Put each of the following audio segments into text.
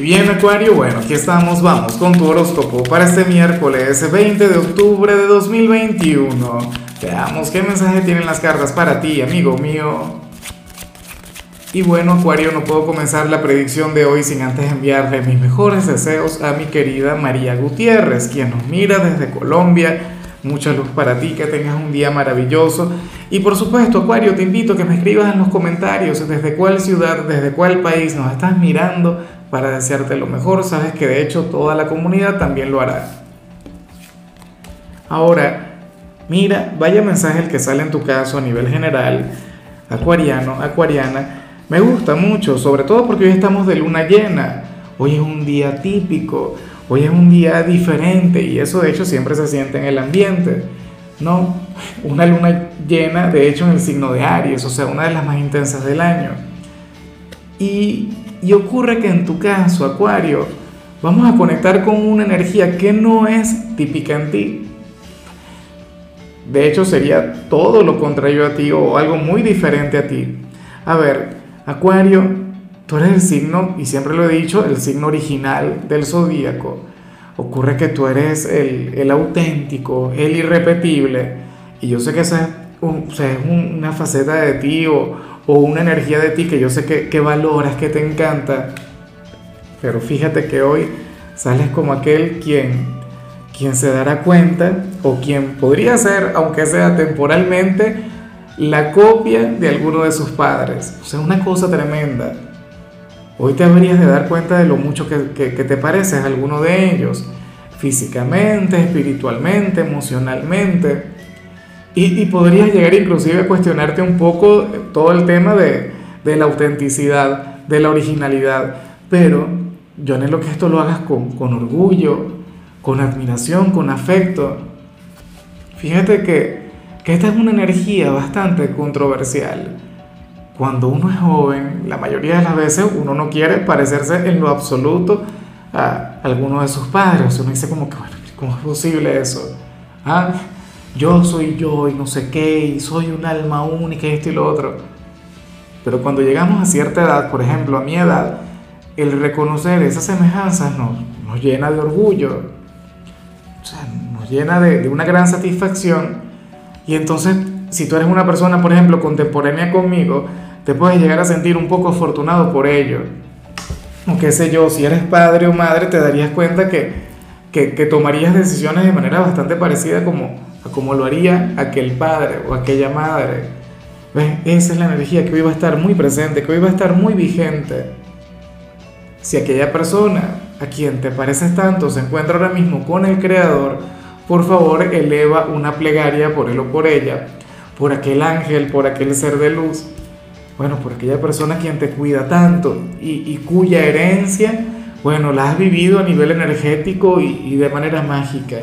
Y bien Acuario, bueno, aquí estamos, vamos con tu horóscopo para este miércoles 20 de octubre de 2021. Veamos qué mensaje tienen las cartas para ti, amigo mío. Y bueno, Acuario, no puedo comenzar la predicción de hoy sin antes enviarle mis mejores deseos a mi querida María Gutiérrez, quien nos mira desde Colombia mucha luz para ti, que tengas un día maravilloso. Y por supuesto, Acuario, te invito a que me escribas en los comentarios desde cuál ciudad, desde cuál país nos estás mirando para desearte lo mejor. Sabes que de hecho toda la comunidad también lo hará. Ahora, mira, vaya mensaje el que sale en tu caso a nivel general, acuariano, acuariana. Me gusta mucho, sobre todo porque hoy estamos de luna llena. Hoy es un día típico Hoy es un día diferente y eso de hecho siempre se siente en el ambiente, ¿no? Una luna llena, de hecho, en el signo de Aries, o sea, una de las más intensas del año. Y, y ocurre que en tu caso, Acuario, vamos a conectar con una energía que no es típica en ti. De hecho, sería todo lo contrario a ti o algo muy diferente a ti. A ver, Acuario, Tú eres el signo, y siempre lo he dicho, el signo original del zodíaco. Ocurre que tú eres el, auténtico, el irrepetible. Y yo sé que esa es, una faceta de ti o, una energía de ti que yo sé que, que valoras, que te encanta. Pero fíjate que hoy sales como aquel quien, quien se dará cuenta o quien podría ser, aunque sea temporalmente, la copia de alguno de sus padres. O sea, una cosa tremenda. Hoy te habrías de dar cuenta de lo mucho que, te pareces a alguno de ellos, físicamente, espiritualmente, emocionalmente. Y, podrías llegar inclusive a cuestionarte un poco todo el tema de, la autenticidad, de la originalidad. Pero yo anhelo que esto lo hagas con, con orgullo, con admiración, con afecto. Fíjate que, que esta es una energía bastante controversial cuando uno es joven, la mayoría de las veces uno no quiere parecerse en lo absoluto a alguno de sus padres. Uno dice como que, bueno, ¿cómo es posible eso? ¿Ah? Yo soy yo y no sé qué, y soy un alma única y esto y lo otro. Pero cuando llegamos a cierta edad, por ejemplo, a mi edad, el reconocer esas semejanzas nos, nos llena de orgullo, o sea, nos llena de, de una gran satisfacción. Y entonces, si tú eres una persona, por ejemplo, contemporánea conmigo, te puedes llegar a sentir un poco afortunado por ello. O qué sé yo, si eres padre o madre, te darías cuenta que, que, tomarías decisiones de manera bastante parecida como, a como lo haría aquel padre o aquella madre. Esa es la energía que hoy va a estar muy presente, que hoy va a estar muy vigente. Si aquella persona a quien te pareces tanto se encuentra ahora mismo con el Creador, por favor eleva una plegaria por él o por ella, por aquel ángel, por aquel ser de luz bueno, por aquella persona quien te cuida tanto y, cuya herencia, bueno, la has vivido a nivel energético y, de manera mágica.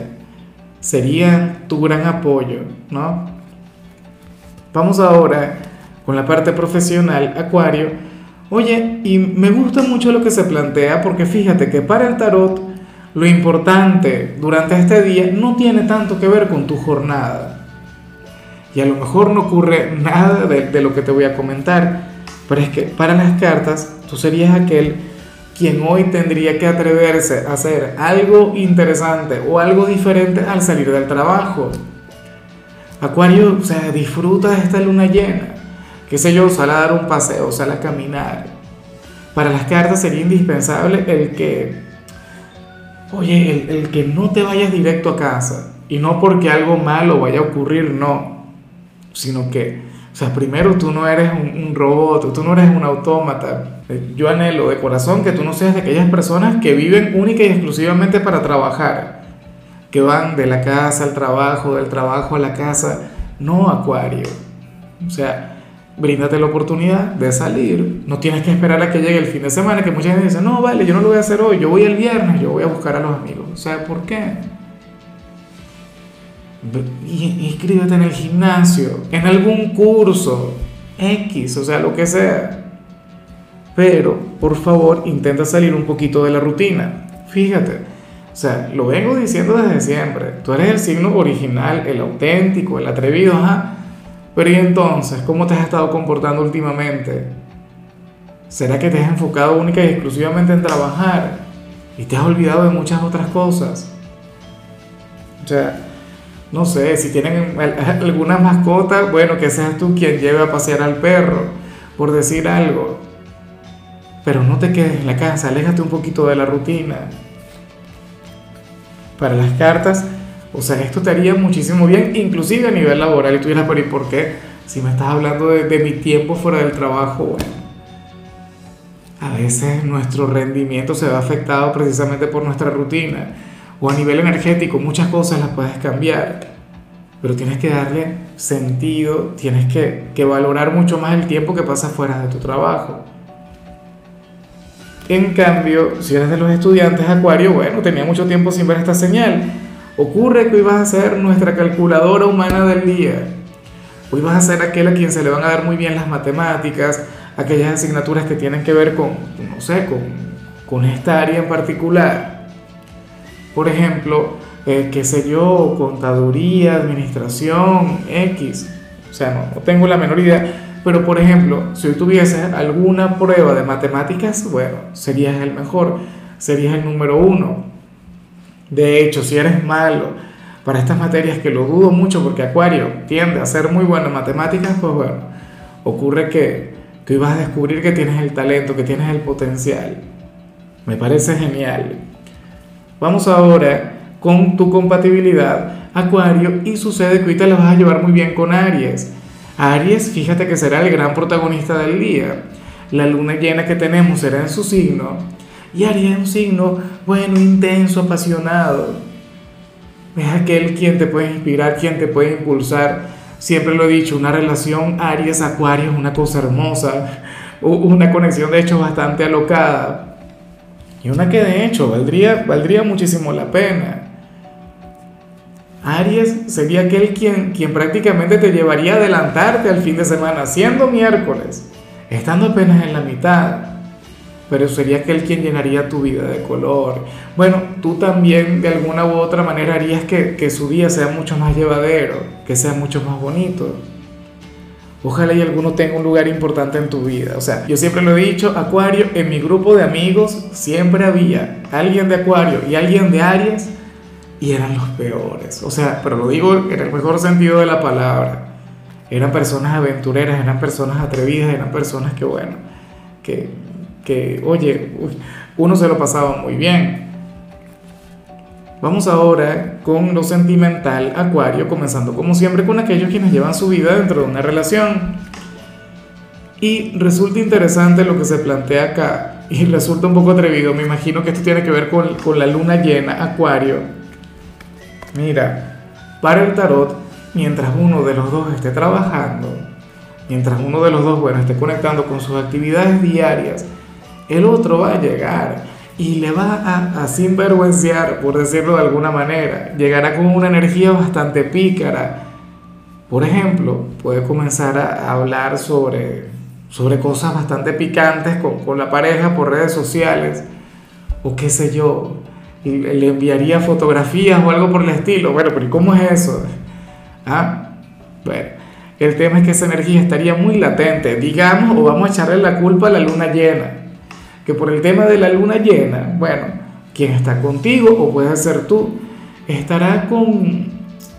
Sería tu gran apoyo, ¿no? Vamos ahora con la parte profesional, Acuario. Oye, y me gusta mucho lo que se plantea porque fíjate que para el tarot lo importante durante este día no tiene tanto que ver con tu jornada y a lo mejor no ocurre nada de, lo que te voy a comentar, pero es que para las cartas tú serías aquel quien hoy tendría que atreverse a hacer algo interesante o algo diferente al salir del trabajo. Acuario, o sea, disfruta de esta luna llena. Qué sé yo, sal a dar un paseo, sal a caminar. Para las cartas sería indispensable el que, oye, el, el que no te vayas directo a casa. Y no porque algo malo vaya a ocurrir, no sino que, o sea, primero tú no eres un, robot, tú no eres un autómata. Yo anhelo de corazón que tú no seas de aquellas personas que viven única y exclusivamente para trabajar, que van de la casa al trabajo, del trabajo a la casa, no acuario. O sea, bríndate la oportunidad de salir. No tienes que esperar a que llegue el fin de semana, que mucha gente dice, no, vale, yo no lo voy a hacer hoy, yo voy el viernes, yo voy a buscar a los amigos. O sea, ¿por qué? Inscríbete en el gimnasio, en algún curso, X, o sea, lo que sea. Pero, por favor, intenta salir un poquito de la rutina. Fíjate, o sea, lo vengo diciendo desde siempre. Tú eres el signo original, el auténtico, el atrevido, ajá. Pero ¿y entonces cómo te has estado comportando últimamente? ¿Será que te has enfocado única y exclusivamente en trabajar y te has olvidado de muchas otras cosas? O sea, no sé, si tienen alguna mascota, bueno, que seas tú quien lleve a pasear al perro, por decir algo. Pero no te quedes en la casa, aléjate un poquito de la rutina. Para las cartas, o sea, esto te haría muchísimo bien, inclusive a nivel laboral. Y tú dirás, pero ¿y por qué? Si me estás hablando de, de mi tiempo fuera del trabajo, bueno a veces nuestro rendimiento se ve afectado precisamente por nuestra rutina o a nivel energético, muchas cosas las puedes cambiar, pero tienes que darle sentido, tienes que, que valorar mucho más el tiempo que pasas fuera de tu trabajo. En cambio, si eres de los estudiantes Acuario, bueno, tenía mucho tiempo sin ver esta señal. Ocurre que hoy vas a ser nuestra calculadora humana del día. Hoy vas a ser aquel a quien se le van a dar muy bien las matemáticas, aquellas asignaturas que tienen que ver con, no sé, con, con esta área en particular. Por ejemplo, eh, qué sé yo, contaduría, administración, X. O sea, no, tengo la menor idea. Pero, por ejemplo, si hoy tuvieses alguna prueba de matemáticas, bueno, serías el mejor, serías el número uno. De hecho, si eres malo para estas materias, que lo dudo mucho porque Acuario tiende a ser muy bueno en matemáticas, pues bueno, ocurre que, hoy vas a descubrir que tienes el talento, que tienes el potencial. Me parece genial. Vamos ahora con tu compatibilidad, Acuario, y sucede que hoy te la vas a llevar muy bien con Aries. Aries, fíjate que será el gran protagonista del día. La luna llena que tenemos será en su signo. Y Aries es un signo, bueno, intenso, apasionado. Es aquel quien te puede inspirar, quien te puede impulsar Siempre lo he dicho, una relación Aries-Acuario es una cosa hermosa, una conexión de hecho bastante alocada. Y una que de hecho valdría, valdría muchísimo la pena. Aries sería aquel quien, quien prácticamente te llevaría a adelantarte al fin de semana, siendo miércoles, estando apenas en la mitad pero sería aquel quien llenaría tu vida de color. Bueno, tú también de alguna u otra manera harías que, que su día sea mucho más llevadero, que sea mucho más bonito. Ojalá y alguno tenga un lugar importante en tu vida. O sea, yo siempre lo he dicho, Acuario, en mi grupo de amigos siempre había alguien de Acuario y alguien de Aries y eran los peores. O sea, pero lo digo en el mejor sentido de la palabra. Eran personas aventureras, eran personas atrevidas, eran personas que, bueno, que que, oye, uno se lo pasaba muy bien. Vamos ahora con lo sentimental, Acuario, comenzando como siempre con aquellos quienes llevan su vida dentro de una relación. Y resulta interesante lo que se plantea acá, y resulta un poco atrevido, me imagino que esto tiene que ver con, con la luna llena, Acuario. Mira, para el tarot, mientras uno de los dos esté trabajando, mientras uno de los dos, bueno, esté conectando con sus actividades diarias, el otro va a llegar y le va a, a sinvergüenciar, por decirlo de alguna manera. Llegará con una energía bastante pícara. Por ejemplo, puede comenzar a hablar sobre, sobre cosas bastante picantes con, con la pareja por redes sociales o qué sé yo. Le enviaría fotografías o algo por el estilo. Bueno, pero ¿y cómo es eso? ¿Ah? Bueno, el tema es que esa energía estaría muy latente, digamos, o vamos a echarle la culpa a la luna llena que por el tema de la luna llena, bueno, quien está contigo o puede ser tú, estará con,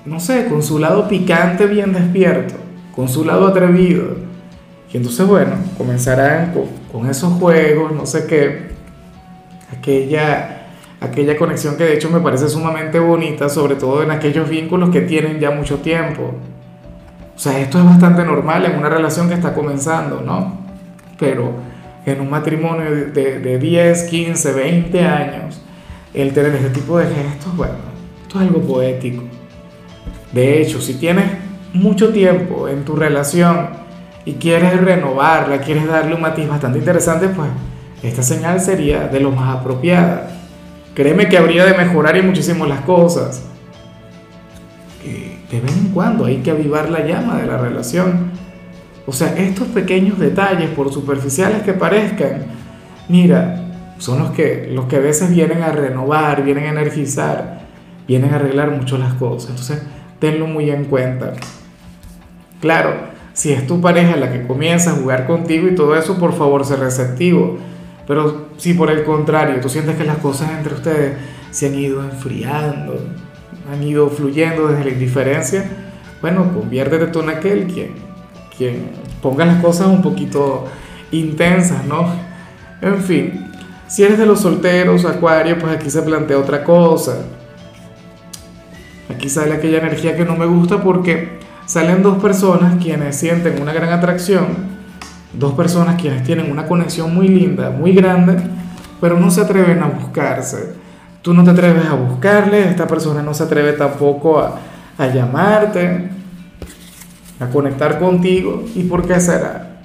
no sé, con su lado picante bien despierto, con su lado atrevido. Y entonces, bueno, comenzarán con, esos juegos, no sé qué, aquella, aquella conexión que de hecho me parece sumamente bonita, sobre todo en aquellos vínculos que tienen ya mucho tiempo. O sea, esto es bastante normal en una relación que está comenzando, ¿no? Pero en un matrimonio de, de 10, 15, 20 años, el tener este tipo de gestos, bueno, esto es algo poético. De hecho, si tienes mucho tiempo en tu relación y quieres renovarla, quieres darle un matiz bastante interesante, pues esta señal sería de lo más apropiada. Créeme que habría de mejorar y muchísimo las cosas. Que de vez en cuando hay que avivar la llama de la relación o sea, estos pequeños detalles, por superficiales que parezcan, mira, son los que, los que a veces vienen a renovar, vienen a energizar, vienen a arreglar mucho las cosas. Entonces, tenlo muy en cuenta. Claro, Si es tu pareja la que comienza a jugar contigo y todo eso, por favor, sé receptivo. Pero si por el contrario tú sientes que las cosas entre ustedes se han ido enfriando, han ido fluyendo desde la indiferencia, bueno, conviértete tú en aquel quien, quien ponga las cosas un poquito intensas, ¿no? En fin, si eres de los solteros, Acuario, pues aquí se plantea otra cosa. Aquí sale aquella energía que no me gusta porque salen dos personas quienes sienten una gran atracción, dos personas quienes tienen una conexión muy linda, muy grande, pero no se atreven a buscarse. Tú no te atreves a buscarle, esta persona no se atreve tampoco a, a llamarte, a conectar contigo. ¿Y por qué será?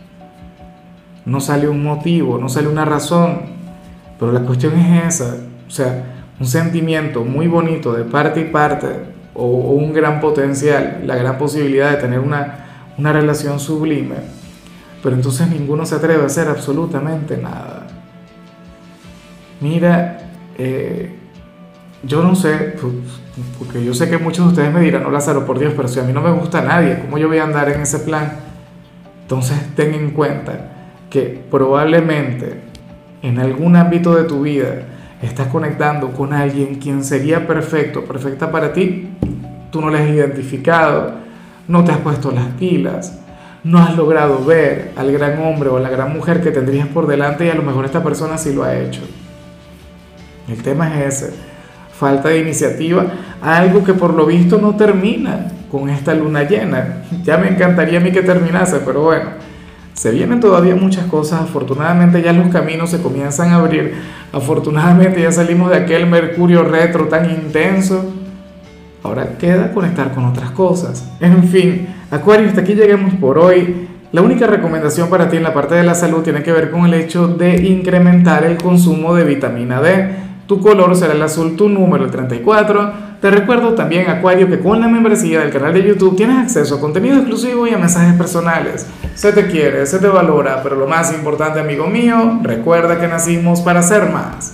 No sale un motivo, no sale una razón, pero la cuestión es esa. O sea, un sentimiento muy bonito de parte y parte, o, un gran potencial, la gran posibilidad de tener una, una relación sublime, pero entonces ninguno se atreve a hacer absolutamente nada. Mira, eh, yo no sé, pues, porque yo sé que muchos de ustedes me dirán, no Lázaro, por Dios, pero si a mí no me gusta nadie, ¿cómo yo voy a andar en ese plan? Entonces ten en cuenta que probablemente en algún ámbito de tu vida estás conectando con alguien quien sería perfecto, perfecta para ti, tú no le has identificado, no te has puesto las pilas, no has logrado ver al gran hombre o a la gran mujer que tendrías por delante y a lo mejor esta persona sí lo ha hecho. El tema es ese falta de iniciativa, algo que por lo visto no termina con esta luna llena. Ya me encantaría a mí que terminase, pero bueno, se vienen todavía muchas cosas, afortunadamente ya los caminos se comienzan a abrir, afortunadamente ya salimos de aquel Mercurio retro tan intenso, ahora queda conectar con otras cosas. En fin, Acuario, hasta aquí llegamos por hoy. La única recomendación para ti en la parte de la salud tiene que ver con el hecho de incrementar el consumo de vitamina D. Tu color será el azul, tu número el 34. Te recuerdo también, Acuario, que con la membresía del canal de YouTube tienes acceso a contenido exclusivo y a mensajes personales. Se te quiere, se te valora, pero lo más importante, amigo mío, recuerda que nacimos para ser más.